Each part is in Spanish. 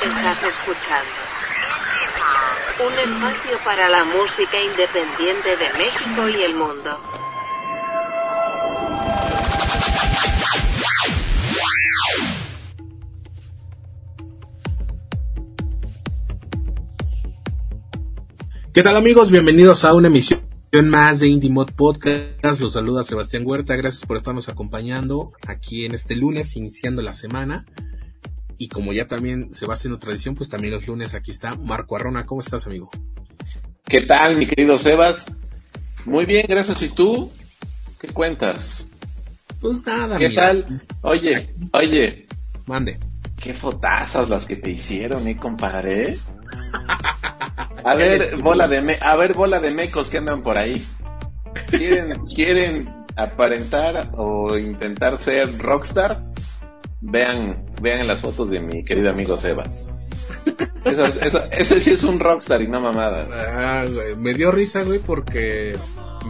Estás escuchando un espacio para la música independiente de México y el mundo. ¿Qué tal amigos? Bienvenidos a una emisión más de Indie Mod Podcast. Los saluda Sebastián Huerta. Gracias por estarnos acompañando aquí en este lunes, iniciando la semana. Y como ya también se va haciendo tradición, pues también los lunes aquí está Marco Arrona. ¿Cómo estás, amigo? ¿Qué tal, mi querido Sebas? Muy bien, gracias. ¿Y tú? ¿Qué cuentas? Pues nada, ¿Qué tal? Oye, oye. Mande. Qué fotazas las que te hicieron, ¿eh, compadre? A ver, bola de me a ver, bola de mecos que andan por ahí. ¿Quieren, quieren aparentar o intentar ser rockstars? Vean, vean las fotos de mi querido amigo Sebas. ese sí es un rockstar y no mamada. Ah, Me dio risa, güey, porque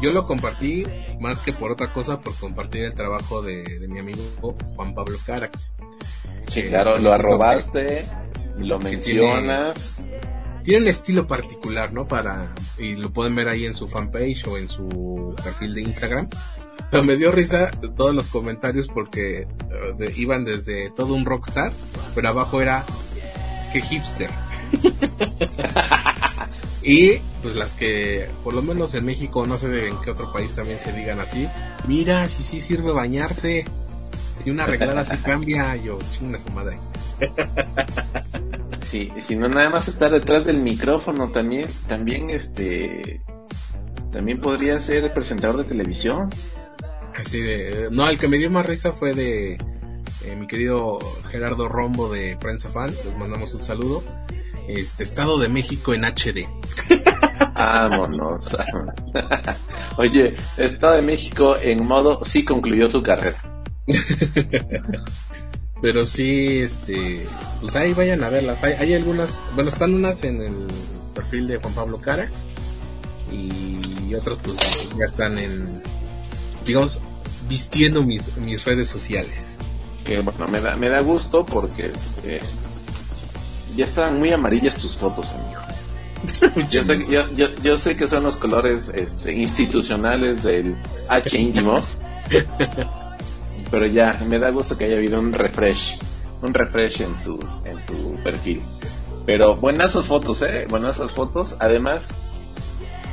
yo lo compartí más que por otra cosa, por compartir el trabajo de, mi amigo Juan Pablo Carax. Sí, claro, lo arrobaste, lo mencionas. Tiene, un estilo particular, ¿no? Para, y lo pueden ver ahí en su fanpage o en su perfil de Instagram. Pero me dio risa todos los comentarios porque eh, iban desde todo un rockstar, pero abajo era que hipster. y pues las que, por lo menos en México, no sé en qué otro país también se digan así. Mira, si sí sirve bañarse. Si una arreglada se cambia, yo chinga su madre. sí, si no nada más estar detrás del micrófono también, también este, también podría ser presentador de televisión. Así de, no, el que me dio más risa fue de eh, mi querido Gerardo Rombo de Prensa Fan, les mandamos un saludo. Este Estado de México en HD. Vámonos. Oye, Estado de México en modo sí concluyó su carrera. Pero sí, este, pues ahí vayan a verlas. Hay, hay, algunas, bueno, están unas en el perfil de Juan Pablo Carax y otras pues ya están en, digamos, vistiendo mis, mis redes sociales. Que bueno, me da, me da gusto porque este, ya están muy amarillas tus fotos, amigo. yo, sé, yo, yo, sé que son los colores este, institucionales del H Indimov. pero ya, me da gusto que haya habido un refresh, un refresh en tus, en tu perfil. Pero buenas esas fotos, eh, buenas esas fotos. Además,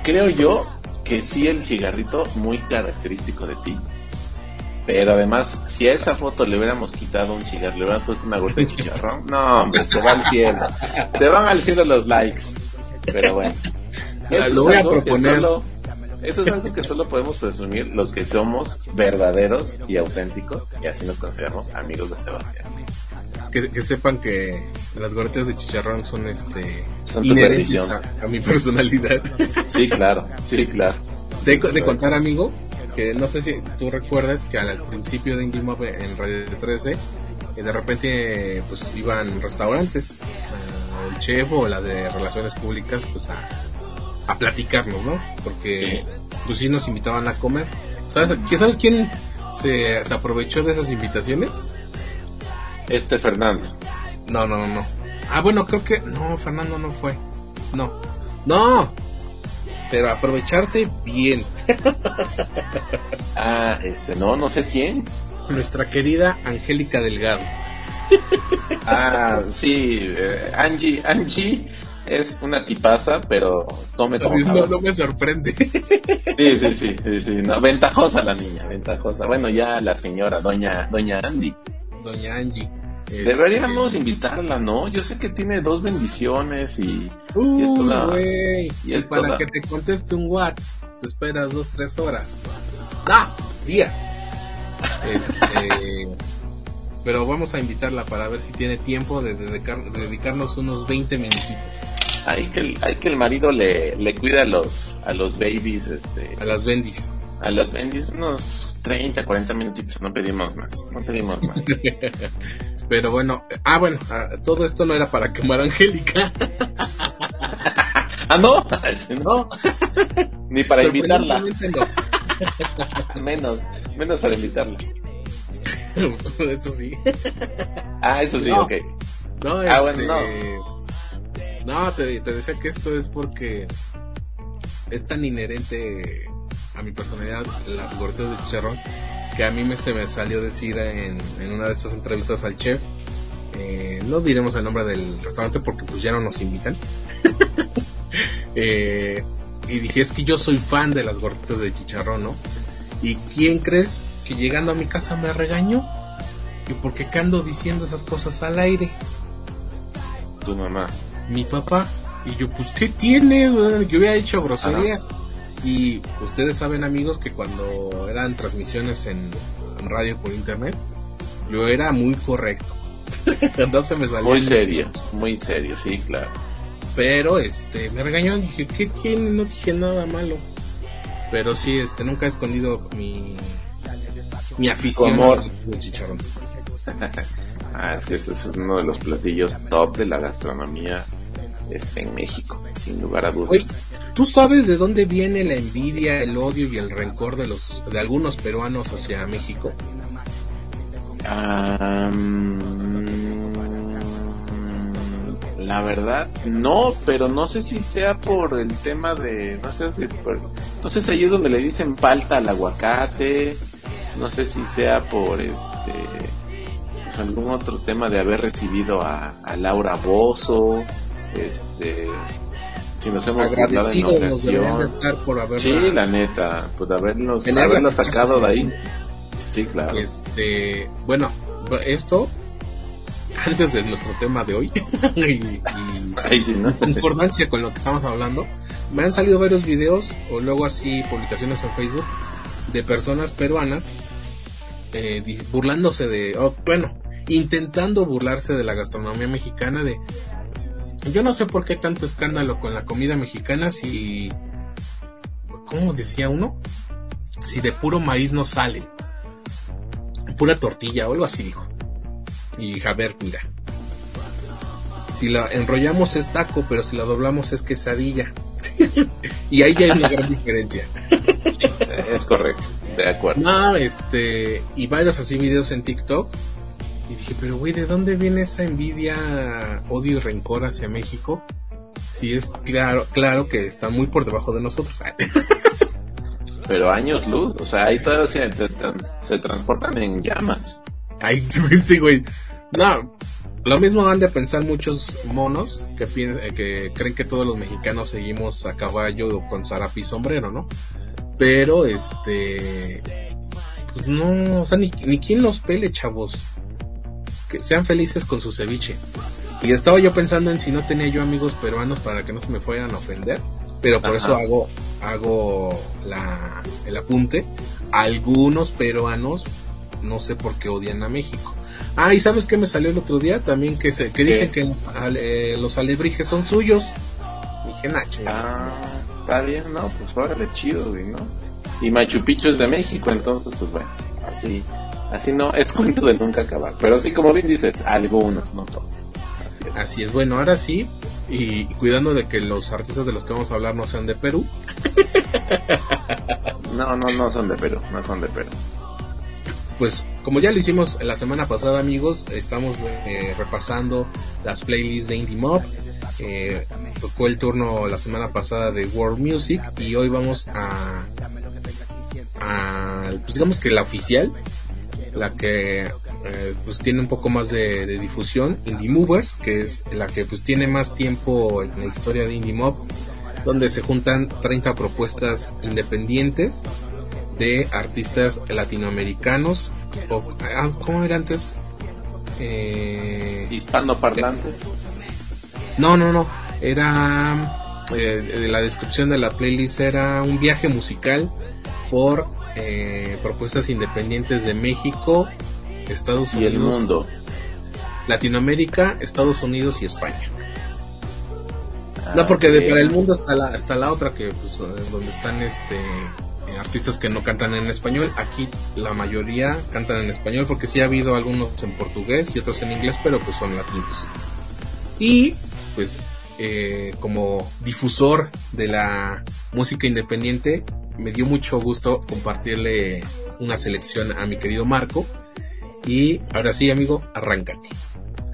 creo yo que sí el cigarrito muy característico de ti. Pero además, si a esa foto le hubiéramos quitado un cigarro, le hubiéramos puesto una gota de chicharrón, no, hombre, se va al cielo. Se van al cielo los likes. Pero bueno. Eso lo voy a proponer. eso es algo que solo podemos presumir los que somos verdaderos y auténticos, y así nos consideramos amigos de Sebastián. Que, sepan que las gotitas de chicharrón son este son inherentes a, a, mi personalidad. Sí, claro, sí, claro. De, de contar, amigo, que no sé si tú recuerdas que al principio de Indie en Radio 13 eh, de repente pues iban restaurantes uh, el chef o la de relaciones públicas pues a, a platicarnos no porque pues sí nos invitaban a comer. Sabes sabes quién se, se aprovechó de esas invitaciones este Fernando. No no no. Ah bueno creo que no Fernando no fue. No. No. Pero aprovecharse bien. ah, este, no, no sé quién. Nuestra querida Angélica Delgado. ah, sí, eh, Angie, Angie es una tipaza, pero tome como no, no, me sorprende. sí, sí, sí, sí, sí, no, ventajosa la niña, ventajosa. Bueno, ya la señora, doña, doña Andy. Doña Angie. Deberíamos invitarla, ¿no? Yo sé que tiene dos bendiciones y, y esto la, y para que te conteste un WhatsApp te esperas dos, tres horas. ¡Ah! Días. Este, pero vamos a invitarla para ver si tiene tiempo de, dedicarnos unos 20 minutitos. Hay que, hay que el marido le, le cuida a los, a los babies, este, a las bendis. A las bendis unos 30, 40 minutitos, no pedimos más, no pedimos más. Pero bueno, ah, bueno, ah, todo esto no era para quemar a Angélica. ah, no, no, ni para invitarla. menos, menos para invitarla. eso sí. Ah, eso sí, ok. No, Ah, bueno, este, no, te, te decía que esto es porque es tan inherente a mi personalidad las gorditas de chicharrón que a mí me, se me salió decir en, en una de estas entrevistas al chef eh, no diremos el nombre del restaurante porque pues ya no nos invitan Eh, y dije es que yo soy fan de las gorditas de chicharrón no y quién crees que llegando a mi casa me regañó y por qué ando diciendo esas cosas al aire Tu mamá. mi papá. Y yo, pues, ¿qué tiene? Que hubiera hecho groserías. Y ustedes saben, amigos, que cuando eran transmisiones en, en radio por internet, yo era muy correcto. Entonces me salió. Muy serio, muy serio, sí, claro. Pero, este, me regañó. Dije, ¿qué tiene? No dije nada malo. Pero sí, este, nunca he escondido mi, mi afición Amor. al chicharrón. Ah, es que eso es uno de los platillos top de la gastronomía este, en México, sin lugar a Oye, dudas. ¿tú sabes de dónde viene la envidia, el odio y el rencor de los de algunos peruanos hacia México? Mm, la verdad, no, pero no sé si sea por el tema de, no sé si por, no sé si ahí es donde le dicen falta al aguacate, no sé si sea por este, pues, algún otro tema de haber recibido a, a Laura Bozo, este, si nos hemos burlado en Agradecidos nos ocasión. estar por haberla, Sí, la neta, pues habernos, haberla sacado de ahí. Sí, claro. Este, bueno, esto antes de nuestro tema de hoy y, y con lo que estamos hablando, me han salido varios videos o luego así publicaciones en Facebook de personas peruanas eh, burlándose de, oh, bueno, intentando burlarse de la gastronomía mexicana de yo no sé por qué tanto escándalo con la comida mexicana si ¿cómo decía uno? Si de puro maíz no sale. Pura tortilla o algo así dijo. Y a ver, mira. Si la enrollamos es taco, pero si la doblamos es quesadilla. y ahí ya hay una gran diferencia. Es correcto, de acuerdo. No, este, y varios así videos en TikTok. Y dije, pero güey, ¿de dónde viene esa envidia, odio y rencor hacia México? Si es claro, claro que está muy por debajo de nosotros. Pero años luz, o sea, ahí todavía se, se transportan en llamas. Ay, sí, güey. No, lo mismo han de pensar muchos monos que, eh, que creen que todos los mexicanos seguimos a caballo con zarape y sombrero, ¿no? Pero, este... Pues no, o sea, ni, ni quien los pele, chavos. Que sean felices con su ceviche. Y estaba yo pensando en si no tenía yo amigos peruanos para que no se me fueran a ofender. Pero por Ajá. eso hago, hago la, el apunte. Algunos peruanos no sé por qué odian a México. Ah, y sabes qué me salió el otro día también que se, que dicen que los, ale- eh, los alebrijes son suyos. Dije, chingada. Ah, está bien, no, pues órale, chido, güey, ¿no? Y Machu Picchu es de México, entonces, pues bueno, así, así no, es cuento de nunca acabar. Pero sí, como bien dices, algunos, no todos. Así es. Así es, bueno, ahora sí, y cuidando de que los artistas de los que vamos a hablar no sean de Perú, No, no, no son de Perú, no son de Perú. Pues como ya lo hicimos la semana pasada amigos, estamos eh, repasando las playlists de Indie Mob. Eh, tocó el turno la semana pasada de World Music y hoy vamos a, pues digamos que la oficial, la que eh, pues tiene un poco más de, de difusión, Indie Movers, que es la que pues tiene más tiempo en la historia de Indie Mob, donde se juntan 30 propuestas independientes de artistas latinoamericanos o ah, ¿cómo era antes? Eh, Hispanoparlantes, no, no, no, era eh, la descripción de la playlist era un viaje musical por eh, propuestas independientes de México, Estados y Unidos, el mundo. Latinoamérica, Estados Unidos y España. No, porque de, Ah, para el mundo está la, está la otra que pues eh, donde están este eh, artistas que no cantan en español. Aquí la mayoría cantan en español porque sí ha habido algunos en portugués y otros en inglés, pero pues son latinos. Y pues eh, como difusor de la música independiente me dio mucho gusto compartirle una selección a mi querido Marco. Y ahora sí, amigo, arráncate.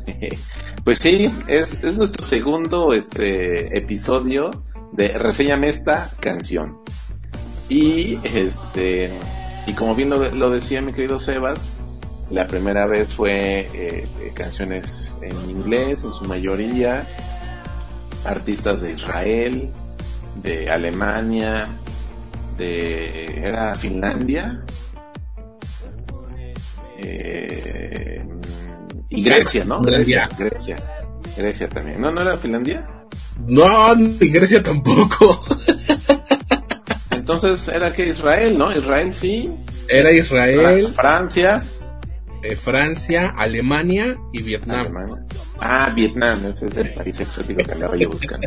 pues sí, es, es nuestro segundo este episodio de Reseñame esta canción. Y este y como bien lo, decía mi querido Sebas, la primera vez fue eh, canciones en inglés en su mayoría, artistas de Israel, de Alemania, de era Finlandia eh, y Grecia, ¿no? Grecia, Grecia, Grecia también. ¿No, no era Finlandia? No, ni Grecia tampoco. Entonces era que Israel, ¿no? Israel sí. Era Israel. Francia. Eh, Francia, Alemania y Vietnam. Ah, Vietnam, ese es el país exótico que le voy a buscar.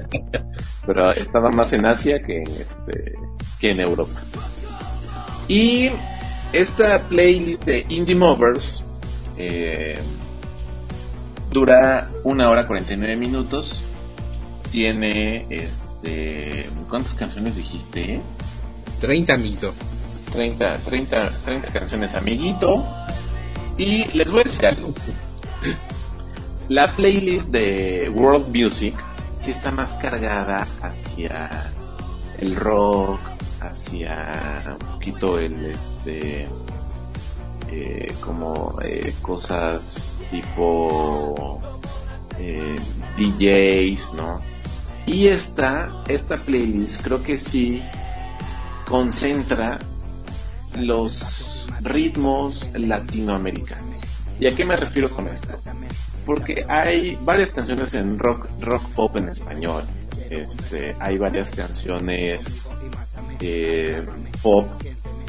Pero estaba más en Asia que en, este, que en Europa. Y esta playlist de Indie Movers eh, dura una hora 49 minutos. Tiene, este, ¿cuántas canciones dijiste? 30 amiguito. 30, 30, 30 canciones, amiguito. Y les voy a decir algo. La playlist de World Music sí está más cargada hacia el rock, hacia un poquito el este eh, como eh, cosas tipo eh, DJs, ¿no? Y esta, esta playlist creo que sí concentra los ritmos latinoamericanos. ¿Y a qué me refiero con esto? Porque hay varias canciones en rock, rock pop en español. Este, hay varias canciones eh, pop,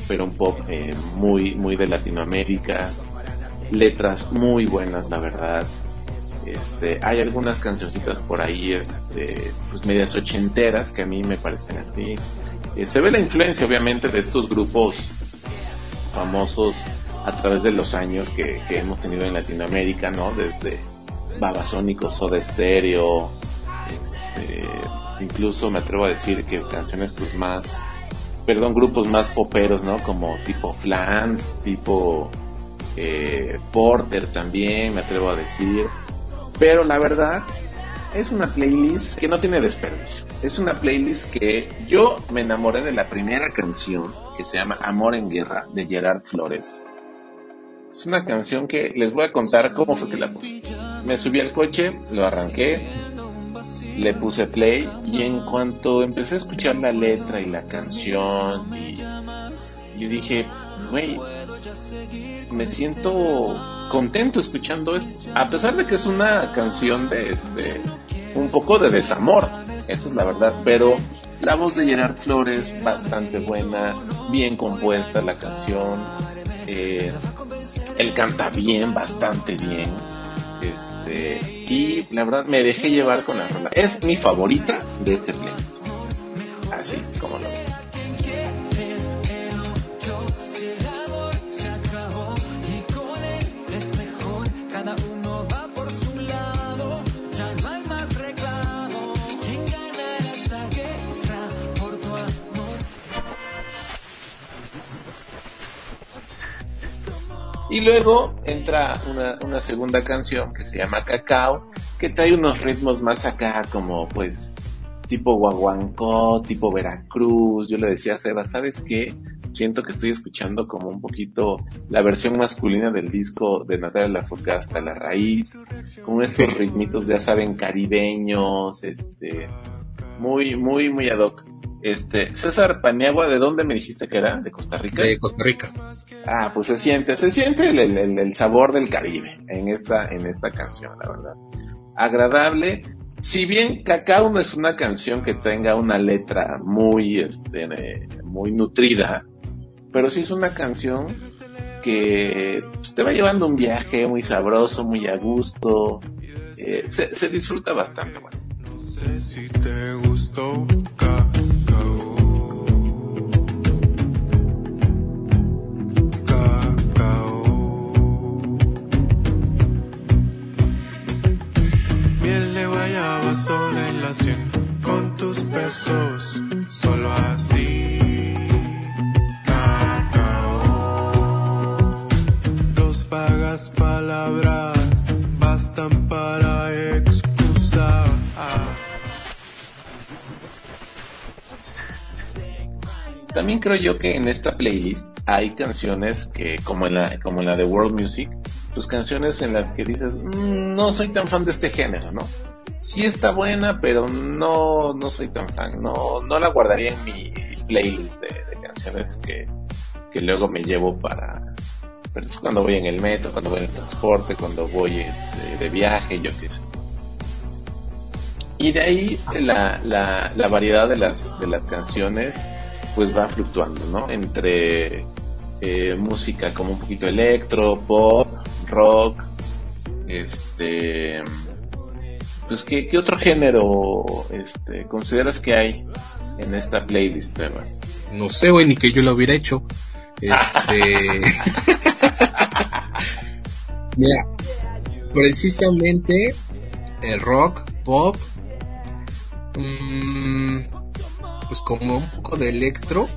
pero un pop eh, muy, muy de Latinoamérica. Letras muy buenas, la verdad. Este, hay algunas cancioncitas por ahí, este, pues medias ochenteras que a mí me parecen así. Eh, se ve la influencia, obviamente, de estos grupos famosos a través de los años que, hemos tenido en Latinoamérica, ¿no? Desde Babasónicos, Soda Stereo, este, incluso me atrevo a decir que canciones pues más, perdón, grupos más poperos, ¿no? Como tipo Flans, tipo eh, Porter también, me atrevo a decir. Pero la verdad, es una playlist que no tiene desperdicio. Es una playlist que yo me enamoré de la primera canción que se llama Amor en Guerra de Gerard Flores. Es una canción que les voy a contar cómo fue que la puse. Me subí al coche, lo arranqué, le puse play y en cuanto empecé a escuchar la letra y la canción y yo dije, güey, me siento contento escuchando esto. A pesar de que es una canción de este, un poco de desamor, esa es la verdad, pero la voz de Gerard Flores bastante buena, bien compuesta la canción, eh, él canta bien, bastante bien, este, y la verdad me dejé llevar con la rola. Es mi favorita de este playlist. Así como lo Y luego entra una, una segunda canción que se llama Cacao, que trae unos ritmos más acá, como pues tipo guaguancó, tipo Veracruz. Yo le decía a Seba, ¿sabes qué? Siento que estoy escuchando como un poquito la versión masculina del disco de Natalia Lafourcade hasta la raíz, con estos ritmitos, ya saben, caribeños, este, muy, muy, muy ad hoc. Este, César Paniagua, ¿de dónde me dijiste que era? ¿De Costa Rica? De Costa Rica. Ah, pues se siente, se siente el, el, sabor del Caribe en esta, en esta canción, la verdad. Agradable. Si bien Cacao no es una canción que tenga una letra muy, este, muy nutrida, pero sí es una canción que te va llevando un viaje muy sabroso, muy a gusto, eh, se, se, disfruta bastante, bueno. No sé si te gustó, yo que en esta playlist hay canciones que, como en la, como en la de World Music, pues canciones en las que dices, "Mm, no soy tan fan de este género, ¿no? Sí está buena, pero no, no soy tan fan, no, no la guardaría en mi playlist de, canciones que, que luego me llevo para, pues cuando voy en el metro, cuando voy en el transporte, cuando voy este, de viaje, yo qué sé. Y de ahí la, la, la variedad de las, de las canciones pues va fluctuando, ¿no? Entre eh, música como un poquito electro, pop, rock, este... Pues, ¿qué, qué otro género este, consideras que hay en esta playlist, Tebas? No sé, güey, ni que yo lo hubiera hecho. Este. Mira, precisamente el rock, pop, mm, pues como un poco de electro,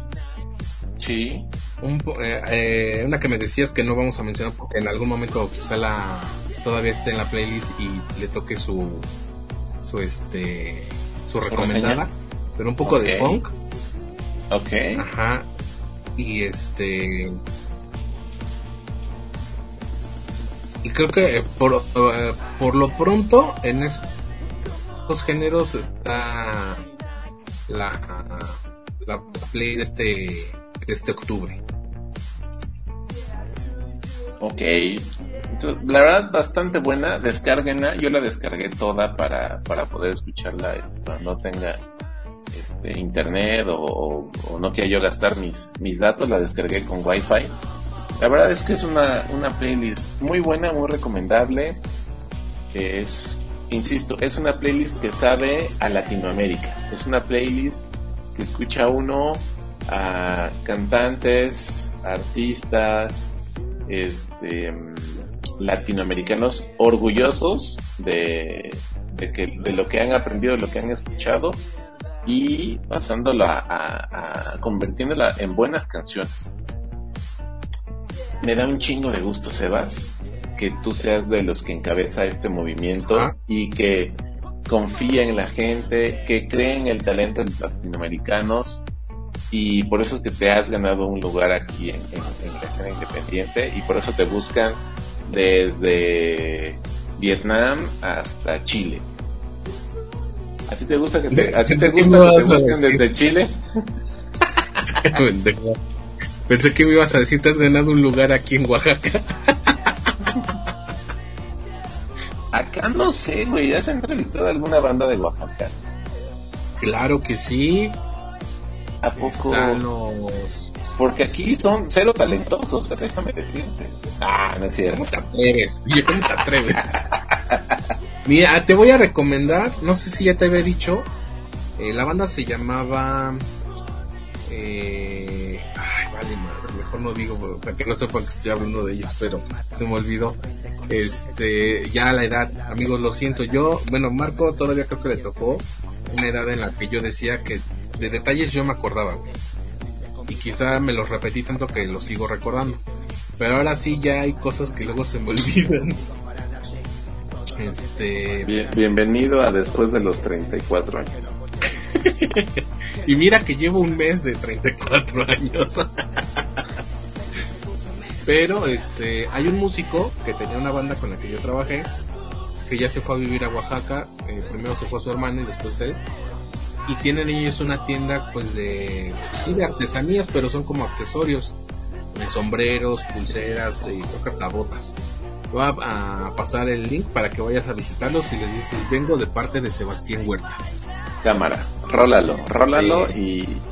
Sí. un eh, eh, una que me decías que no vamos a mencionar porque en algún momento quizá la todavía esté en la playlist y le toque su su este su recomendada, pero un poco de funk, Ok. ajá, y este y creo que por eh, por lo pronto en esos géneros está la la play de este este octubre. Ok. Entonces, la verdad, bastante buena. Descárguenla. Yo la descargué toda para, para poder escucharla este, cuando no tenga este, internet o- o no quiera yo gastar mis, mis datos. La descargué con Wi-Fi. La verdad es que es una, una playlist muy buena, muy recomendable. Es, insisto, es una playlist que sabe a Latinoamérica. Es una playlist que escucha uno a cantantes, artistas, este mm, latinoamericanos orgullosos de, de que de lo que han aprendido, de lo que han escuchado y pasándolo a, a- a- convirtiéndola en buenas canciones. Me da un chingo de gusto, Sebas, que tú seas de los que encabeza este movimiento Ajá. y que confía en la gente, que cree en el talento de los latinoamericanos y por eso es que te has ganado un lugar aquí en, en- en la escena independiente y por eso te buscan desde Vietnam hasta Chile. ¿A ti te gusta que te, a ti te ¿Qué gusta que te busquen desde Chile? Pensé que me ibas a decir, te has ganado un lugar aquí en Oaxaca. Acá no sé, güey, ¿has entrevistado a alguna banda de Oaxaca? Claro que sí. ¿A poco? Los... Porque aquí son cero talentosos, déjame decirte. Ah, no es cierto. ¿Cómo te atreves? ¿cómo te atreves? Mira, te voy a recomendar, no sé si ya te había dicho, eh, la banda se llamaba... Eh, ay, vale, mejor no digo para que no sepan que estoy hablando de ellos, pero se me olvidó. Este, ya la edad, amigos, lo siento, yo, bueno, Marco todavía creo que le tocó una edad en la que yo decía que de detalles yo me acordaba, güey. Y quizá me los repetí tanto que los sigo recordando. Pero ahora sí ya hay cosas que luego se me olvidan. Este, Bien- bienvenido a después de los 34 años. y mira que llevo un mes de 34 años. Pero este, hay un músico que tenía una banda con la que yo trabajé, que ya se fue a vivir a Oaxaca, eh, primero se fue su hermano y después él. Y tienen ellos una tienda pues de, sí, de artesanías, pero son como accesorios, de sombreros, pulseras y que hasta botas. Voy a, a pasar el link para que vayas a visitarlos y les dices, vengo de parte de Sebastián Huerta. Cámara, rólalo, rólalo Sí.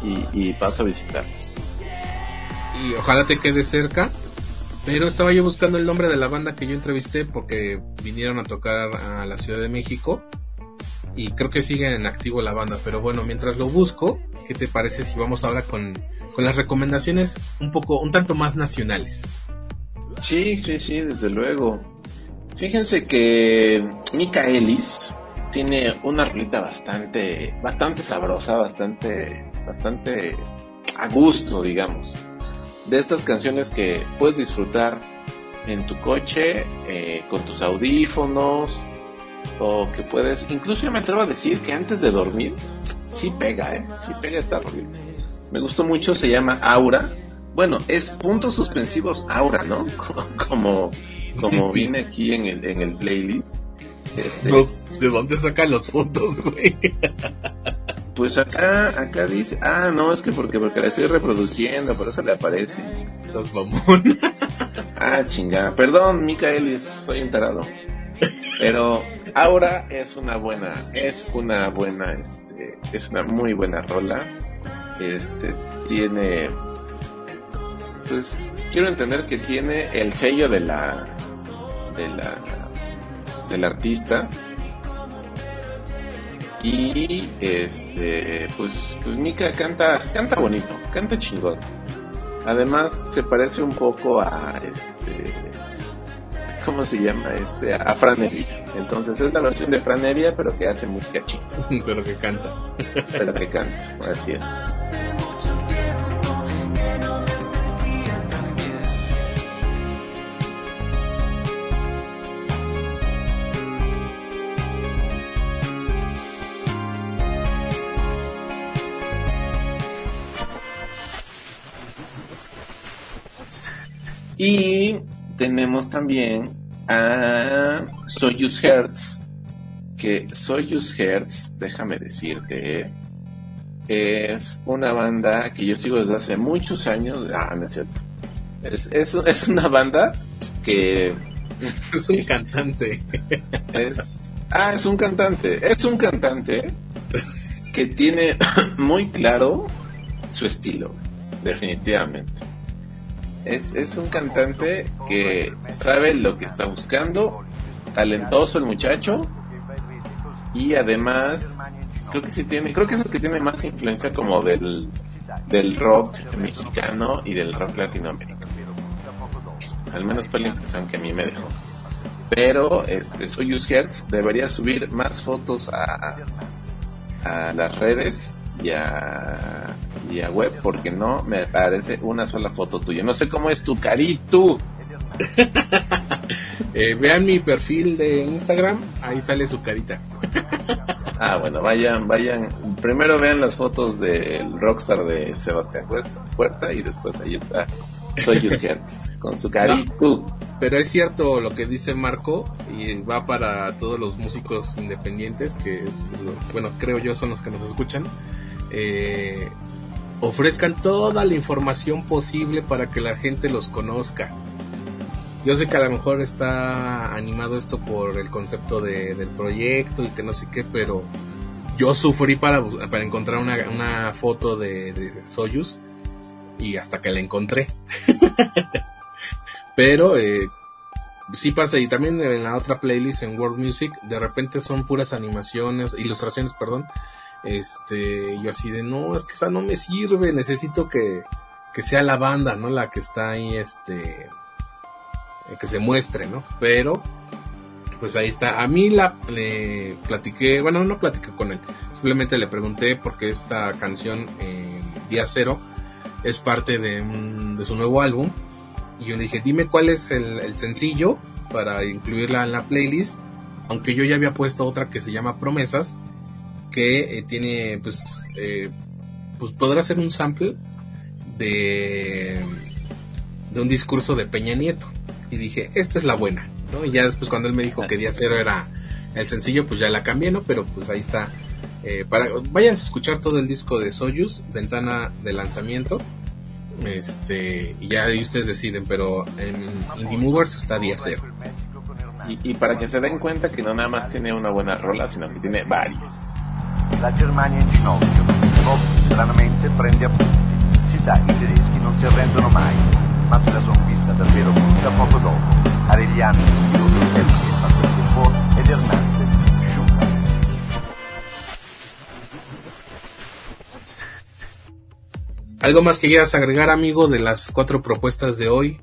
y, y, y paso a visitarlos. y ojalá te quede cerca. Pero estaba yo buscando el nombre de la banda que yo entrevisté porque vinieron a tocar a la Ciudad de México y creo que siguen en activo la banda. Pero bueno, mientras lo busco, ¿qué te parece si vamos ahora con, con las recomendaciones un poco, un tanto más nacionales? Sí, sí, sí, desde luego. Fíjense que Mika Ellis tiene una rolita bastante, bastante sabrosa, bastante, bastante a gusto, digamos. De estas canciones que puedes disfrutar en tu coche, eh, con tus audífonos, o que puedes, incluso yo me atrevo a decir que antes de dormir, sí pega, eh, sí pega esta rolita. me gustó mucho, se llama Aura. Bueno, es puntos suspensivos Aura, ¿no? Como, como viene aquí en el, en el playlist. Este, ¿De dónde sacan los fotos, güey? Pues acá, acá dice, ah, no, es que porque, porque la estoy reproduciendo, por eso le aparece. Sos mamón. Ah, chingada. Perdón, Micaelis, soy enterado. Pero ahora es una buena, es una buena, este, es una muy buena rola. Este, tiene, pues, quiero entender que tiene el sello de la, de la, del artista. Y, este, pues, pues Mika canta, canta bonito, canta chingón. Además, se parece un poco a, este, ¿cómo se llama? Este, a Franevia. Entonces es la versión de Franevia, pero que hace música chica. pero que canta. pero que canta, así es. Y tenemos también a Soyuz Hertz, que Soyuz Hertz, déjame decirte, es una banda que yo sigo desde hace muchos años. Ah, no es cierto. Es, es, es una banda que... es un cantante. Es, ah, es un cantante. Es un cantante que tiene muy claro su estilo, definitivamente. Es, es un cantante que sabe lo que está buscando, talentoso el muchacho y además creo que sí tiene, creo que es el que tiene más influencia como del, del rock mexicano y del rock latinoamericano. Al menos fue la impresión que a mí me dejó. Pero este Soyuz Hertz debería subir más fotos a, a las redes y a, y a web porque no me aparece una sola foto tuya. No sé cómo es tu carito. eh, vean mi perfil de Instagram, ahí sale su carita. ah, bueno, vayan, vayan. Primero vean las fotos del rockstar de Sebastián Puerta y después ahí está Soy Hertz con su carito. pero es cierto lo que dice Marco y va para todos los músicos independientes que es, bueno, creo yo son los que nos escuchan eh, ofrezcan toda la información posible para que la gente los conozca. Yo sé que a lo mejor está animado esto por el concepto del proyecto y que no sé qué, pero yo sufrí para, para encontrar una, foto de, de Soyuz y hasta que la encontré. pero eh, sí pasa y también en la otra playlist en World Music de repente son puras animaciones, ilustraciones, perdón, este, yo así de, no, es que esa no me sirve, necesito que, que sea la banda, ¿no? La que está ahí, este, eh, que se muestre, ¿no? Pero, pues ahí está. A mí la, le platiqué, bueno, no platiqué con él, simplemente le pregunté porque esta canción, eh, Día Cero, es parte de, de su nuevo álbum. Y yo le dije, dime cuál es el, el sencillo para incluirla en la playlist. Aunque yo ya había puesto otra que se llama Promesas que eh, tiene, pues, eh, pues podrá ser un sample de, de un discurso de Peña Nieto. Y dije, esta es la buena, ¿no? Y ya después cuando él me dijo que Día Cero era el sencillo, pues ya la cambié, ¿no? Pero pues ahí está. Eh, para, vayan a escuchar todo el disco de Soyuz, ventana de lanzamiento. Este, y ya ahí ustedes deciden, pero en Indie Movers está Día Cero. Y, y para que se den cuenta que no nada más tiene una buena rola, sino que tiene varias. La Germania in ginocchio, Bob stranamente prende appunti. Si sa, i tedeschi non si arrendono mai, ma se la son vista davvero brutta poco dopo. Arellano, Spinoso Sergi, Pastor ed Hernandez, Schumann. ¿Algo más que quieras agregar, amigo, de las cuatro propuestas de hoy?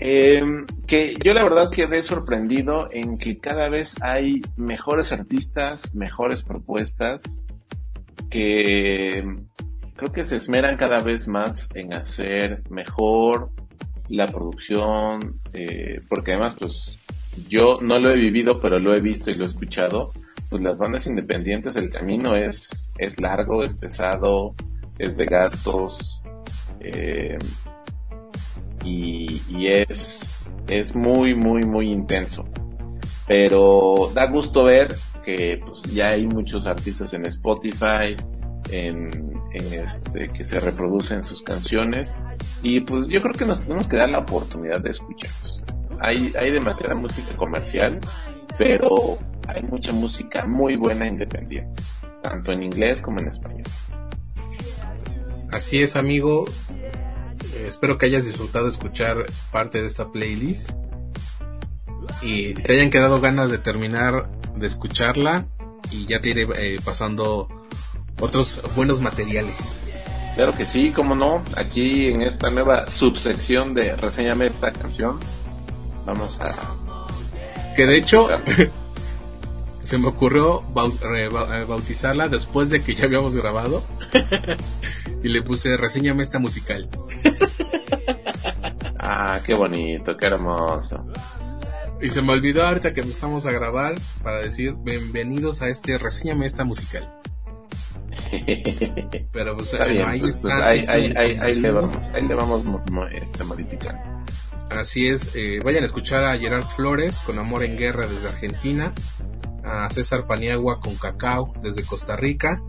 Eh, que yo la verdad quedé sorprendido en que cada vez hay mejores artistas, mejores propuestas, que creo que se esmeran cada vez más en hacer mejor la producción, eh, porque además pues yo no lo he vivido, pero lo he visto y lo he escuchado, pues las bandas independientes el camino es, es largo, es pesado, es de gastos, eh, y, es, es muy, muy, muy intenso. Pero da gusto ver que pues, ya hay muchos artistas en Spotify, en, en, este, que se reproducen sus canciones, y pues yo creo que nos tenemos que dar la oportunidad de escucharlos. Hay, hay demasiada música comercial, pero hay mucha música muy buena independiente, tanto en inglés como en español. Así es, amigo. Eh, espero que hayas disfrutado escuchar parte de esta playlist y te hayan quedado ganas de terminar de escucharla y ya te iré eh, pasando otros buenos materiales. Claro que sí, como no, aquí en esta nueva subsección de Reseñame esta canción, vamos a... Que de hecho, se me ocurrió eh, bautizarla después de que ya habíamos grabado y le puse Reseñame esta musical. ah, qué bonito, qué hermoso. Y se me olvidó ahorita que empezamos a grabar para decir bienvenidos a este Reseñame esta musical. Pero pues, ahí pues, está. ahí, le vamos, ahí le vamos este, modificando. Así es, eh, vayan a escuchar a Gerard Flores con Amor en Guerra desde Argentina, a César Paniagua con Cacao desde Costa Rica,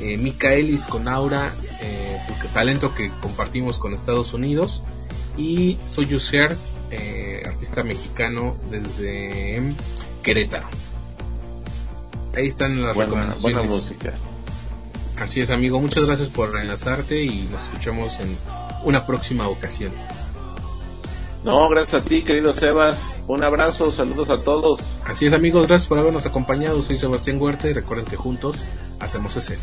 eh, Micaelis con Aura, eh, talento que compartimos con Estados Unidos, y Soyuz Hertz, eh, artista mexicano desde Querétaro. Ahí están las recomendaciones. Buena música. Así es, amigo. Muchas gracias por enlazarte y nos escuchamos en una próxima ocasión. No, gracias a ti, querido Sebas. Un abrazo, saludos a todos. Así es, amigos. Gracias por habernos acompañado. Soy Sebastián Huerta y recuerden que juntos hacemos escena.